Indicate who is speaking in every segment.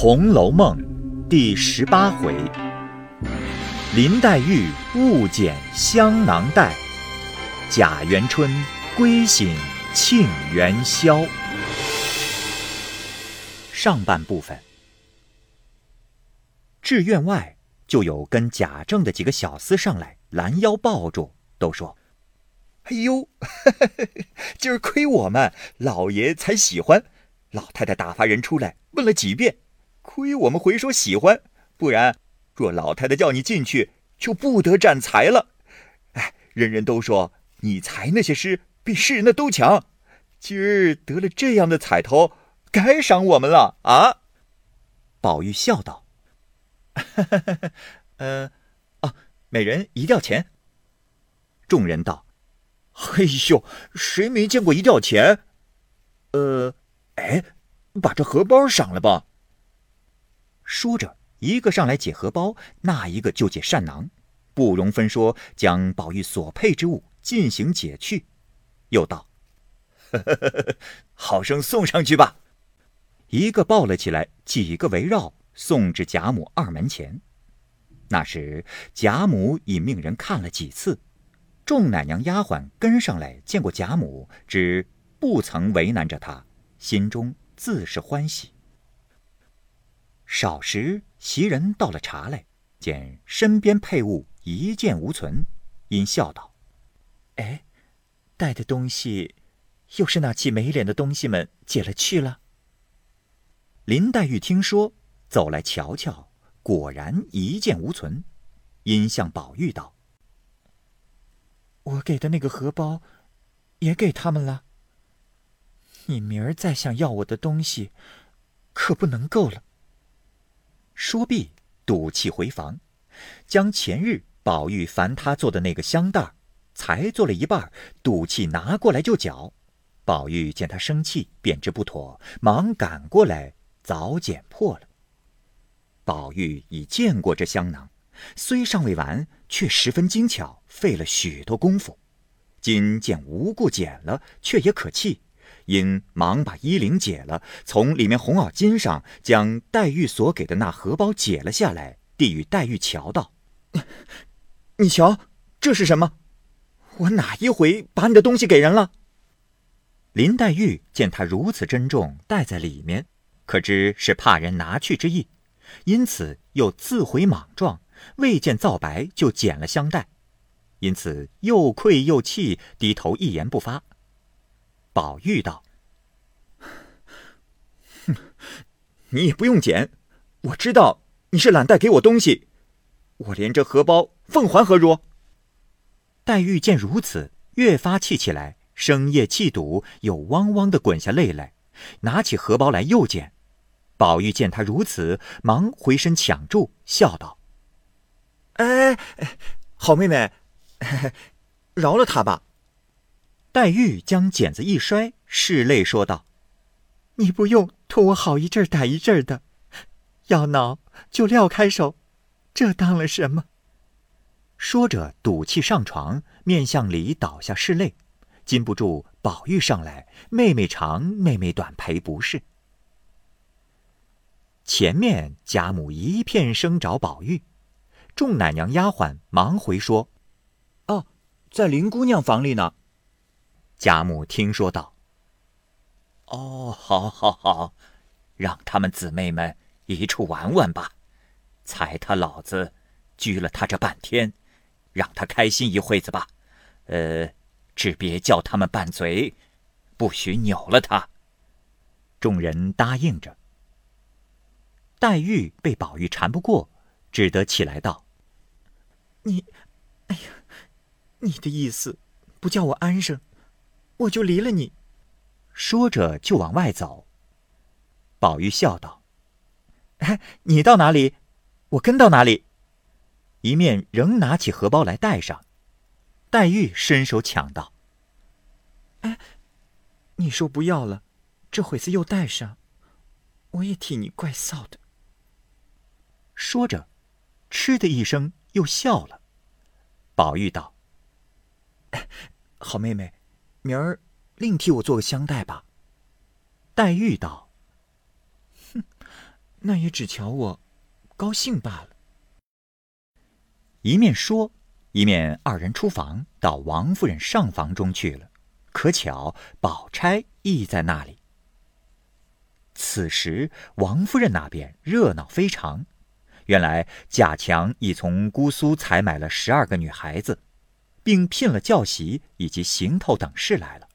Speaker 1: 红楼梦》第十八回：林黛玉误捡香囊袋，贾元春归醒庆元宵。上半部分，至院外就有跟贾政的几个小厮上来拦腰抱住，都说：“
Speaker 2: 哎呦，今儿亏我们老爷才喜欢。老太太打发人出来问了几遍。”亏我们回说喜欢，不然若老太太叫你进去，就不得占才了。哎，人人都说你才那些诗比世人的都强，今儿得了这样的彩头，该赏我们了啊！
Speaker 1: 宝玉笑道：“ 呃，啊，每人一吊钱。”众人道：“
Speaker 2: 嘿呦，谁没见过一吊钱？呃，哎，把这荷包赏了吧。”
Speaker 1: 说着，一个上来解荷包，那一个就解扇囊，不容分说，将宝玉所配之物进行解去，又道：“
Speaker 2: 好生送上去吧。”
Speaker 1: 一个抱了起来，几个围绕送至贾母二门前。那时贾母已命人看了几次，众奶娘丫鬟跟上来见过贾母，只不曾为难着她，心中自是欢喜。少时，袭人倒了茶来，见身边配物一件无存，因笑道：“
Speaker 3: 哎，带的东西，又是那起没脸的东西们解了去了。”
Speaker 1: 林黛玉听说，走来瞧瞧，果然一件无存，因向宝玉道：“
Speaker 3: 我给的那个荷包，也给他们了。你明儿再想要我的东西，可不能够了。”
Speaker 1: 说毕，赌气回房，将前日宝玉烦他做的那个香袋才做了一半，赌气拿过来就搅。宝玉见他生气，便知不妥，忙赶过来，早剪破了。宝玉已见过这香囊，虽尚未完，却十分精巧，费了许多功夫。今见无故剪了，却也可气。因忙把衣领解了，从里面红袄巾上将黛玉所给的那荷包解了下来，递与黛玉瞧道：“
Speaker 2: 你瞧，这是什么？我哪一回把你的东西给人了？”
Speaker 1: 林黛玉见他如此珍重，带在里面，可知是怕人拿去之意，因此又自悔莽撞，未见皂白就剪了香袋，因此又愧又气，低头一言不发。宝玉道：“
Speaker 2: 哼，你也不用捡，我知道你是懒带给我东西，我连这荷包奉还何如？”
Speaker 1: 黛玉见如此，越发气起来，生夜气堵，又汪汪的滚下泪来，拿起荷包来又捡。宝玉见他如此，忙回身抢住，笑道：“
Speaker 2: 哎，好妹妹，饶了他吧。”
Speaker 1: 黛玉将剪子一摔，拭泪说道：“
Speaker 3: 你不用拖我好一阵儿歹一阵的，要恼就撂开手，这当了什么？”
Speaker 1: 说着赌气上床，面向里倒下拭泪，禁不住宝玉上来，妹妹长妹妹短赔不是。前面贾母一片声找宝玉，众奶娘丫鬟忙回说：“
Speaker 2: 哦，在林姑娘房里呢。”
Speaker 1: 贾母听说道：“哦，好，好，好，让他们姊妹们一处玩玩吧。才他老子拘了他这半天，让他开心一会子吧。呃，只别叫他们拌嘴，不许扭了他。”众人答应着。黛玉被宝玉缠不过，只得起来道：“
Speaker 3: 你，哎呀，你的意思不叫我安生？”我就离了你，
Speaker 1: 说着就往外走。宝玉笑道：“ 你到哪里，我跟到哪里。”一面仍拿起荷包来带上。黛玉伸手抢道：“
Speaker 3: 哎，你说不要了，这会子又带上，我也替你怪臊的。”
Speaker 1: 说着，嗤的一声又笑了。宝玉道：“
Speaker 2: 好妹妹。”明儿另替我做个香袋吧。
Speaker 1: 黛玉道：“
Speaker 3: 哼，那也只瞧我高兴罢了。
Speaker 1: 一面说，一面二人出房，到王夫人上房中去了。可巧宝钗亦在那里。此时王夫人那边热闹非常，原来贾强已从姑苏采买了十二个女孩子，并聘了教习以及行头等事来了。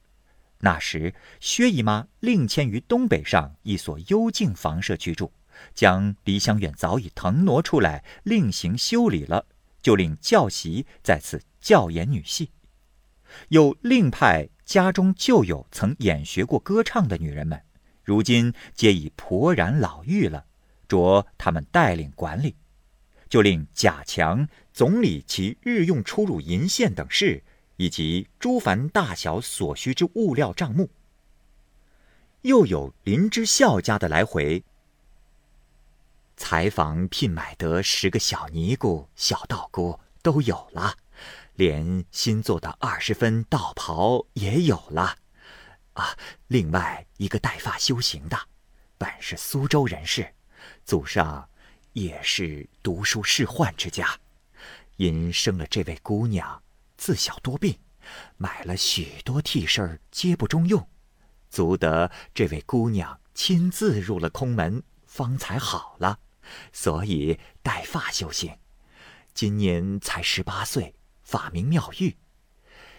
Speaker 1: 那时薛姨妈另迁于东北上一所幽静房舍居住，将梨香院早已腾挪出来，另行修理了，就令教习在此教演女戏，又另派家中旧有曾演学过歌唱的女人们。如今皆已婆然老妪了，着他们带领管理，就令贾强总理其日用出入银线等事，以及诸凡大小所需之物料账目。又有林之孝家的来回，采访聘买得十个小尼姑、小道姑都有了，连新做的二十分道袍也有了。啊，另外一个带发修行的，本是苏州人士，祖上也是读书仕宦之家，因生了这位姑娘，自小多病，买了许多替身皆不中用，足得这位姑娘亲自入了空门，方才好了，所以带发修行。今年才十八岁，法名妙玉。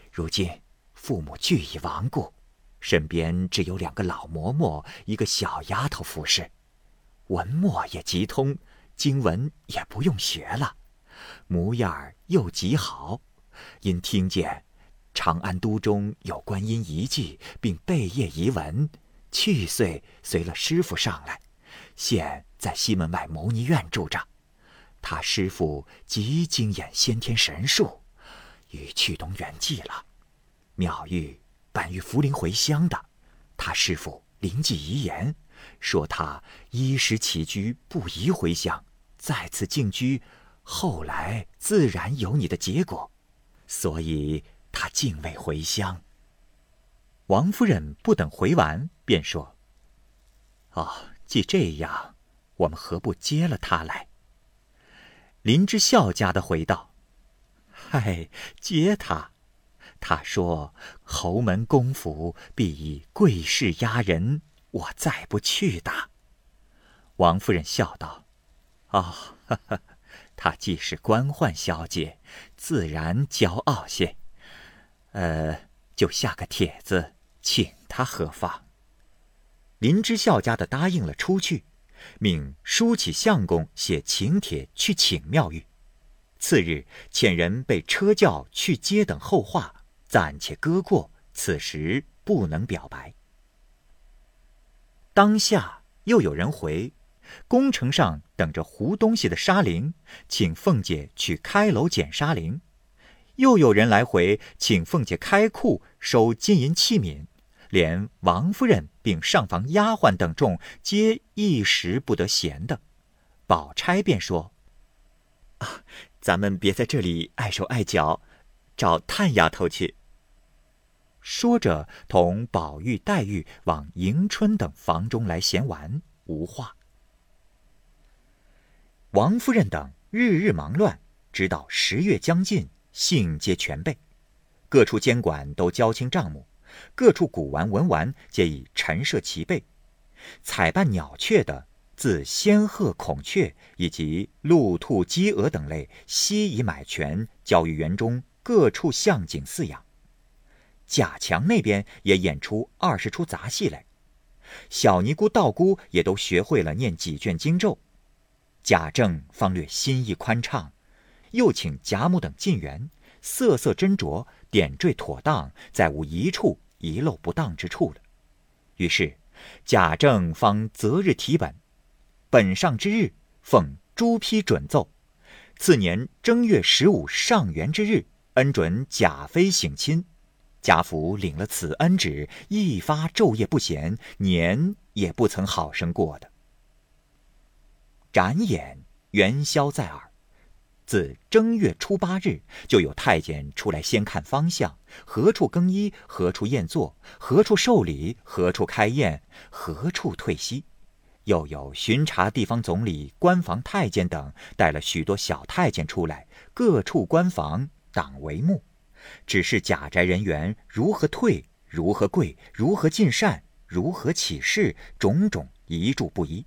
Speaker 1: 如今父母俱已亡故。身边只有两个老嬷嬷，一个小丫头服侍，文墨也极通，经文也不用学了，模样儿又极好。因听见长安都中有观音遗迹，并贝叶遗文，去岁随了师傅上来，现在西门外牟尼院住着。他师傅极精演先天神术，与去东圆寂了。妙玉。本欲福临回乡的，他师傅灵记遗言，说他衣食起居不宜回乡，再次进居，后来自然有你的结果，所以他竟未回乡。王夫人不等回完，便说：“哦，既这样，我们何不接了他来？”林之孝家的回道：“嗨，接他。”他说：“侯门公府必以贵势压人，我再不去的。”王夫人笑道：“哦，她既是官宦小姐，自然骄傲些。呃，就下个帖子请她何妨？”林之孝家的答应了出去，命书起相公写请帖去请妙玉。次日遣人备车轿去接等后话。暂且搁过，此时不能表白。当下又有人回，宫城上等着糊东西的沙绫，请凤姐去开楼捡沙绫；又有人来回，请凤姐开库收金银器皿，连王夫人并上房丫鬟等众，皆一时不得闲的。宝钗便说：“啊，咱们别在这里碍手碍脚，找探丫头去。”说着，同宝玉、黛玉往迎春等房中来闲玩，无话。王夫人等日日忙乱，直到十月将近，信皆全备，各处监管都交清账目，各处古玩文玩皆已陈设齐备。采办鸟雀的，自仙鹤、孔雀以及鹿、兔、鸡、鹅等类，悉已买全，交于园中各处象景饲养。贾强那边也演出二十出杂戏来，小尼姑、道姑也都学会了念几卷经咒。贾政方略心意宽敞，又请贾母等进园，色色斟酌，点缀妥当，再无一处遗漏不当之处了。于是贾政方择日提本，本上之日奉朱批准奏，次年正月十五上元之日，恩准贾妃省亲。贾府领了此恩旨，一发昼夜不闲，年也不曾好生过的。展演元宵在耳，自正月初八日，就有太监出来先看方向，何处更衣，何处宴坐，何处受礼，何处开宴，何处退息。又有巡查地方总理、官房太监等带了许多小太监出来，各处官房挡帷幕，只是贾宅人员如何退、如何跪、如何进膳、如何起事，种种一注不一。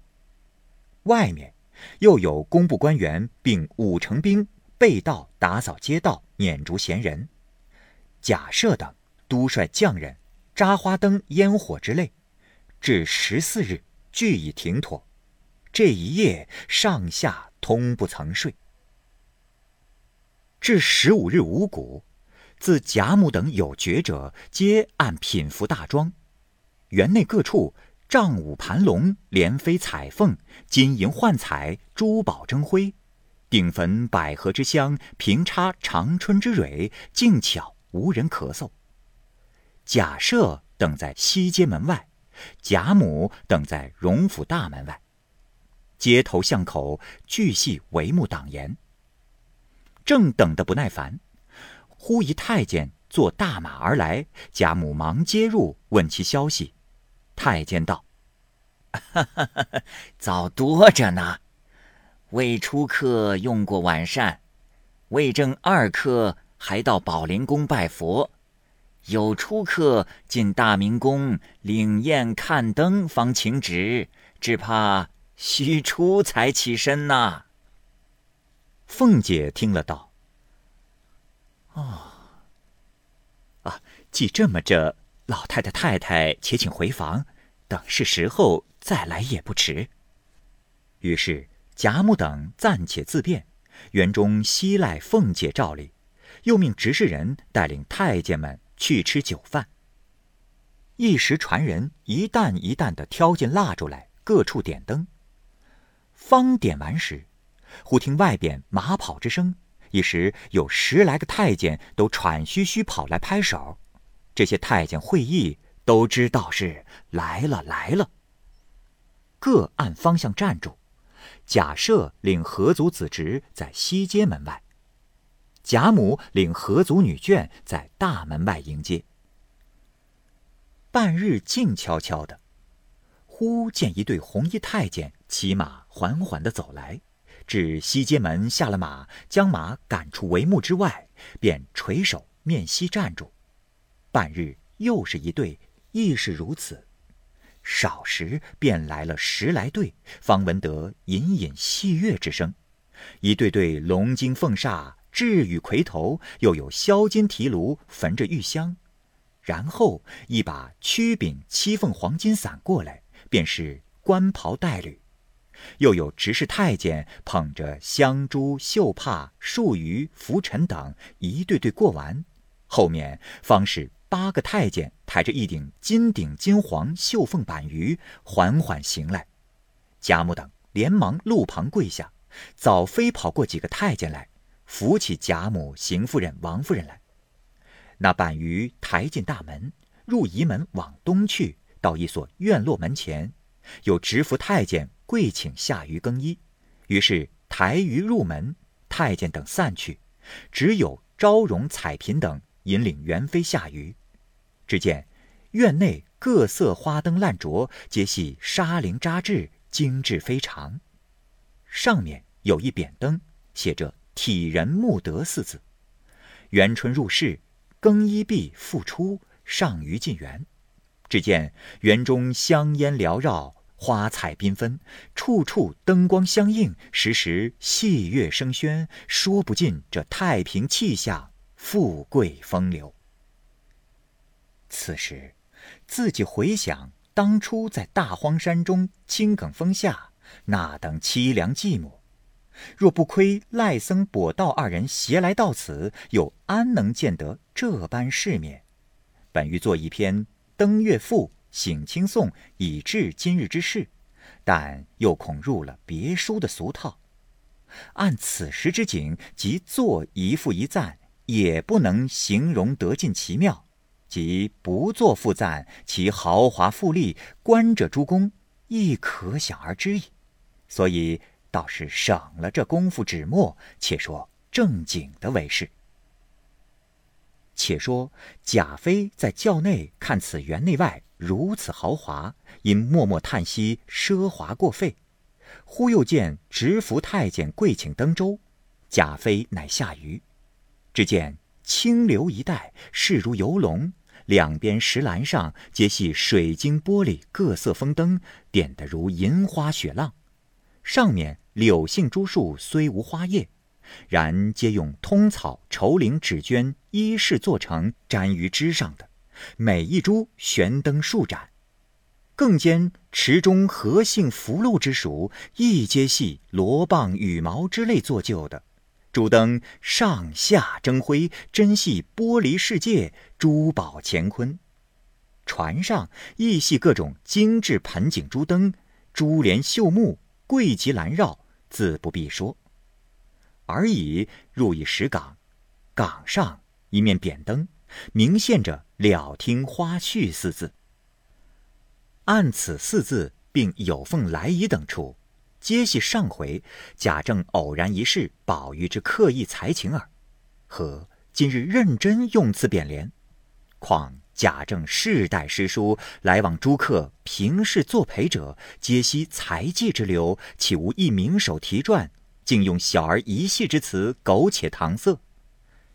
Speaker 1: 外面又有工部官员并五成兵备道打扫街道、撵逐闲人，贾赦等督率匠人扎花灯、烟火之类，至十四日。俱已停妥，这一夜上下通不曾睡。至十五日五谷，自贾母等有爵者，皆按品服大庄，园内各处帐舞盘龙，连飞彩凤，金银幻彩，珠宝争辉，顶焚百合之香，平插长春之蕊，静巧无人咳嗽。贾赦等在西街门外。贾母等在荣府大门外，街头巷口俱系帷幕挡严。正等得不耐烦，忽一太监坐大马而来，贾母忙接入，问其消息。太监道：“哈哈哈哈
Speaker 4: 早多着呢，未出客用过晚膳，未正二刻还到宝林宫拜佛。”有出客进大明宫领宴看灯，方请旨，只怕须出才起身呐。
Speaker 1: 凤姐听了道：“哦，啊，既这么着，老太太太太且请回房，等是时候再来也不迟。”于是贾母等暂且自便，园中悉赖凤姐照例，又命执事人带领太监们。去吃酒饭。一时传人一担一担的挑进蜡烛来，各处点灯。方点完时，忽听外边马跑之声，一时有十来个太监都喘吁吁跑来拍手。这些太监会意，都知道是来了来了。各按方向站住。贾赦领何族子侄在西街门外。贾母领何族女眷在大门外迎接。半日静悄悄的，忽见一对红衣太监骑马缓缓的走来，至西街门下了马，将马赶出帷幕之外，便垂手面西站住。半日又是一对，亦是如此。少时便来了十来对，方闻得隐隐戏乐之声，一对对龙精凤煞。雉羽魁头，又有削金提炉焚着玉香，然后一把曲柄七凤黄金伞过来，便是官袍带履；又有执事太监捧着香珠、绣帕、束鱼、拂尘等一对对过完，后面方是八个太监抬着一顶金顶金黄绣凤板鱼缓缓行来。贾母等连忙路旁跪下，早飞跑过几个太监来。扶起贾母、邢夫人、王夫人来，那板鱼抬进大门，入仪门往东去，到一所院落门前，有执服太监跪请下鱼更衣，于是抬鱼入门，太监等散去，只有昭容、彩嫔等引领元妃下鱼。只见院内各色花灯烂灼，皆系纱绫扎制，精致非常。上面有一匾灯，写着。体仁慕德四字，元春入室，更衣毕复出，上于进园。只见园中香烟缭绕，花彩缤纷，处处灯光相映，时时戏乐声喧，说不尽这太平气象，富贵风流。此时，自己回想当初在大荒山中青埂峰下那等凄凉寂寞。若不亏赖僧、跛道二人携来到此，又安能见得这般世面？本欲作一篇《登月赋》，醒清颂，以致今日之事，但又恐入了别书的俗套。按此时之景，即作一赋一赞，也不能形容得尽其妙；即不作赋赞，其豪华富丽，观者诸公亦可想而知矣。所以。倒是省了这功夫纸墨，且说正经的为是。且说贾妃在轿内看此园内外如此豪华，因默默叹息奢华过费。忽又见执服太监跪请登舟，贾妃乃下舆。只见清流一带，势如游龙，两边石栏上皆系水晶玻璃各色风灯，点得如银花雪浪。上面柳杏珠树虽无花叶，然皆用通草、绸绫、纸绢衣饰做成，粘于枝上的。每一株悬灯数盏，更兼池中荷杏福禄之属，亦皆系罗蚌羽毛之类做就的。珠灯上下争辉，真系玻璃世界，珠宝乾坤。船上亦系各种精致盆景珠灯，珠帘绣幕，桂旗拦绕，自不必说。而已入一石岗，岗上一面扁灯。明现着“了听花絮”四字。按此四字，并有凤来仪等处，皆系上回贾政偶然一试宝玉之刻意才情耳。和今日认真用此匾联，况贾政世代诗书，来往诸客，平事作陪者，皆悉才技之流，岂无一名手题传，竟用小儿一戏之词，苟且搪塞，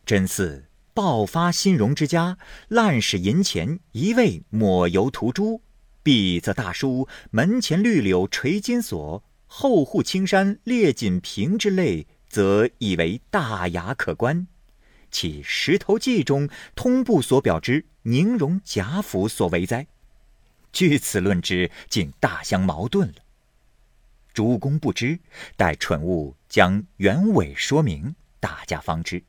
Speaker 1: 真似。爆发新荣之家，滥使银钱，一味抹油涂朱；壁则大书“门前绿柳垂金锁，后户青山列锦屏”之类，则以为大雅可观。其《石头记》中通部所表之宁荣贾府所为哉？据此论之，竟大相矛盾了。主公不知，待蠢物将原委说明，大家方知。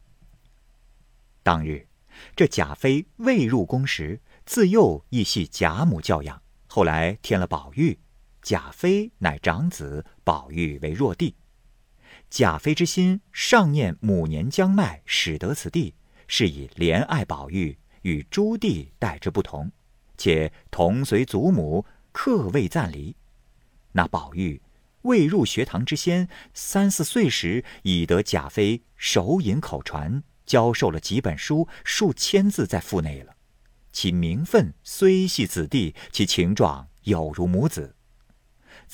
Speaker 1: 当日，这贾妃未入宫时，自幼亦系贾母教养。后来添了宝玉，贾妃乃长子，宝玉为弱弟。贾妃之心尚念母年将迈，使得此地，是以怜爱宝玉，与诸弟待之不同，且同随祖母，客未暂离。那宝玉未入学堂之先，三四岁时已得贾妃手引口传。教授了几本书，数千字在腹内了。其名分虽系子弟，其情状有如母子。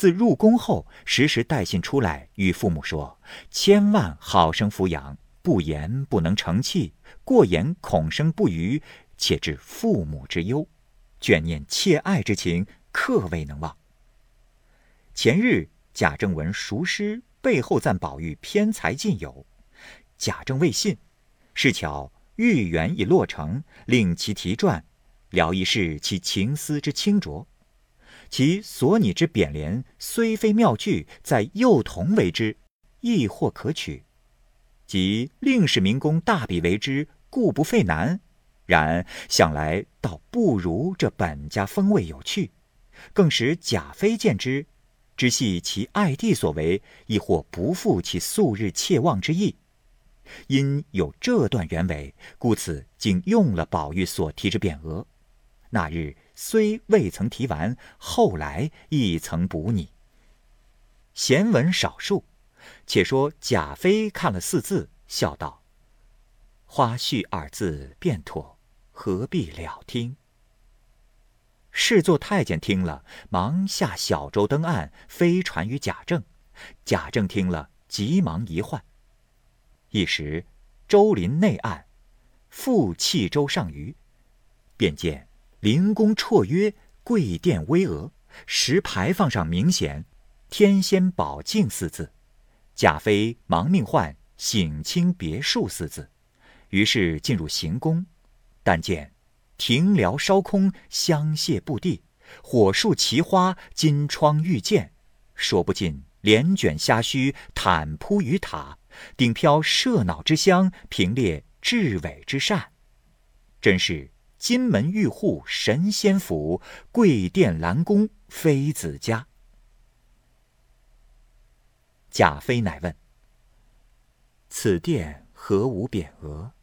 Speaker 1: 自入宫后，时时带信出来，与父母说：“千万好生抚养，不言不能成器，过言恐生不虞，且致父母之忧，眷念妾爱之情，刻未能忘。”前日贾政闻熟诗背后赞宝玉偏才尽有，贾政未信。是巧玉缘已落成，令其题传，聊一试其情思之清浊。其所拟之匾联虽非妙句，在幼童为之，亦或可取。即令使民工大笔为之，故不费难。然想来倒不如这本家风味有趣，更使贾妃见之，知系其爱弟所为，亦或不负其素日切望之意。因有这段原委，故此竟用了宝玉所题之匾额。那日虽未曾提完，后来亦曾补拟。闲文少数，且说贾妃看了四字，笑道：“花絮二字便妥，何必了听？”侍坐太监听了，忙下小舟登岸，飞传于贾政。贾政听了，急忙一唤。一时，周临内岸，复弃舟上鱼，便见灵宫绰约，贵殿巍峨，石牌坊上明显“天仙宝镜”四字。贾妃忙命唤“省亲别墅”四字，于是进入行宫，但见庭寮烧空，香榭布地，火树奇花，金窗玉剑，说不尽帘卷虾须，毯铺于塔。顶飘麝脑之香，平列雉尾之扇，真是金门玉户神仙府，贵殿兰宫妃子家。贾妃乃问：“此殿何无匾额？”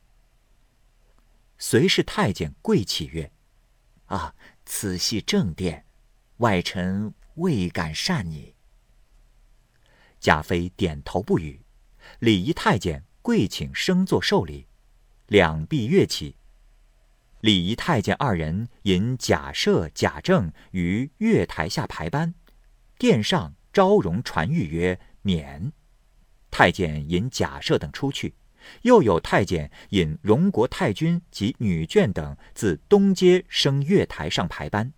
Speaker 1: 随侍太监跪起曰：“啊，此系正殿，外臣未敢擅拟。”贾妃点头不语。礼仪太监跪请升座受礼，两臂跃起。礼仪太监二人引贾赦、贾政于月台下排班，殿上昭容传谕曰：“免。”太监引贾赦等出去，又有太监引荣国太君及女眷等自东街升月台上排班，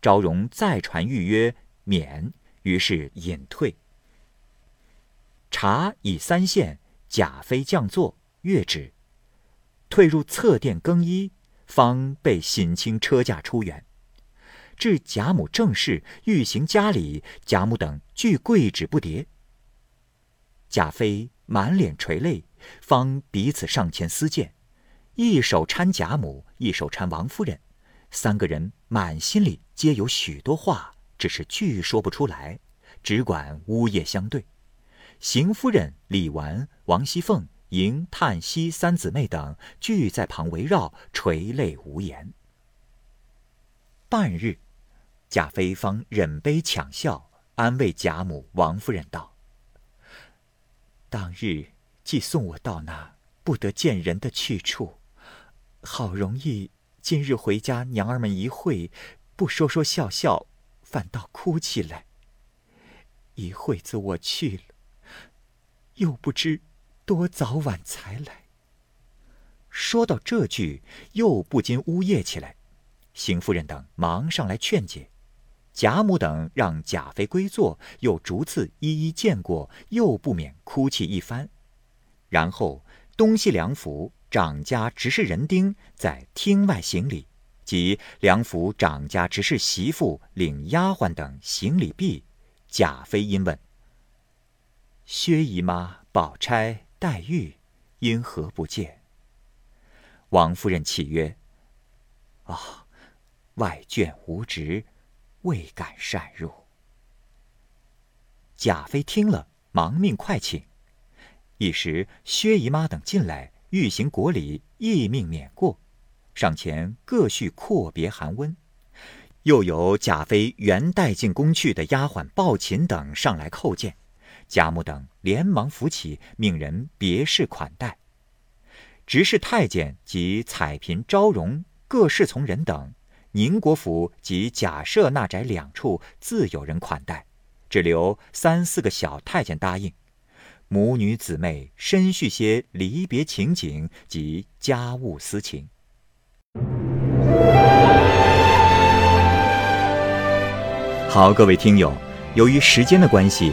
Speaker 1: 昭容再传谕曰：“免。”于是引退。茶已三献，贾妃降座，月止。退入侧殿更衣，方被省亲车驾出园。至贾母正室，欲行家礼，贾母等俱跪止不迭。贾妃满脸垂泪，方彼此上前私见，一手搀贾母，一手搀王夫人，三个人满心里皆有许多话，只是句说不出来，只管呜咽相对。邢夫人、李纨、王熙凤、迎、叹息三姊妹等俱在旁围绕，垂泪无言。半日，贾妃方忍悲强笑，安慰贾母、王夫人道：“当日既送我到那不得见人的去处，好容易今日回家，娘儿们一会，不说说笑笑，反倒哭起来。一会子我去了。”又不知多早晚才来。说到这句，又不禁呜咽起来。邢夫人等忙上来劝解，贾母等让贾妃归坐，又逐次一一见过，又不免哭泣一番。然后东西两府长家执事人丁在厅外行礼，及两府长家执事媳妇领丫鬟等行礼毕，贾妃因问。薛姨妈、宝钗、黛玉，因何不见？王夫人泣曰：“啊，外眷无职，未敢擅入。”贾妃听了，忙命快请。一时薛姨妈等进来，欲行国礼，亦命免过。上前各叙阔别寒温，又有贾妃原带进宫去的丫鬟鲍琴等上来叩见。贾母等连忙扶起，命人别事款待。执事太监及彩嫔昭容各侍从人等，宁国府及贾赦那宅两处自有人款待，只留三四个小太监答应。母女姊妹深叙些离别情景及家务私情。好，各位听友，由于时间的关系。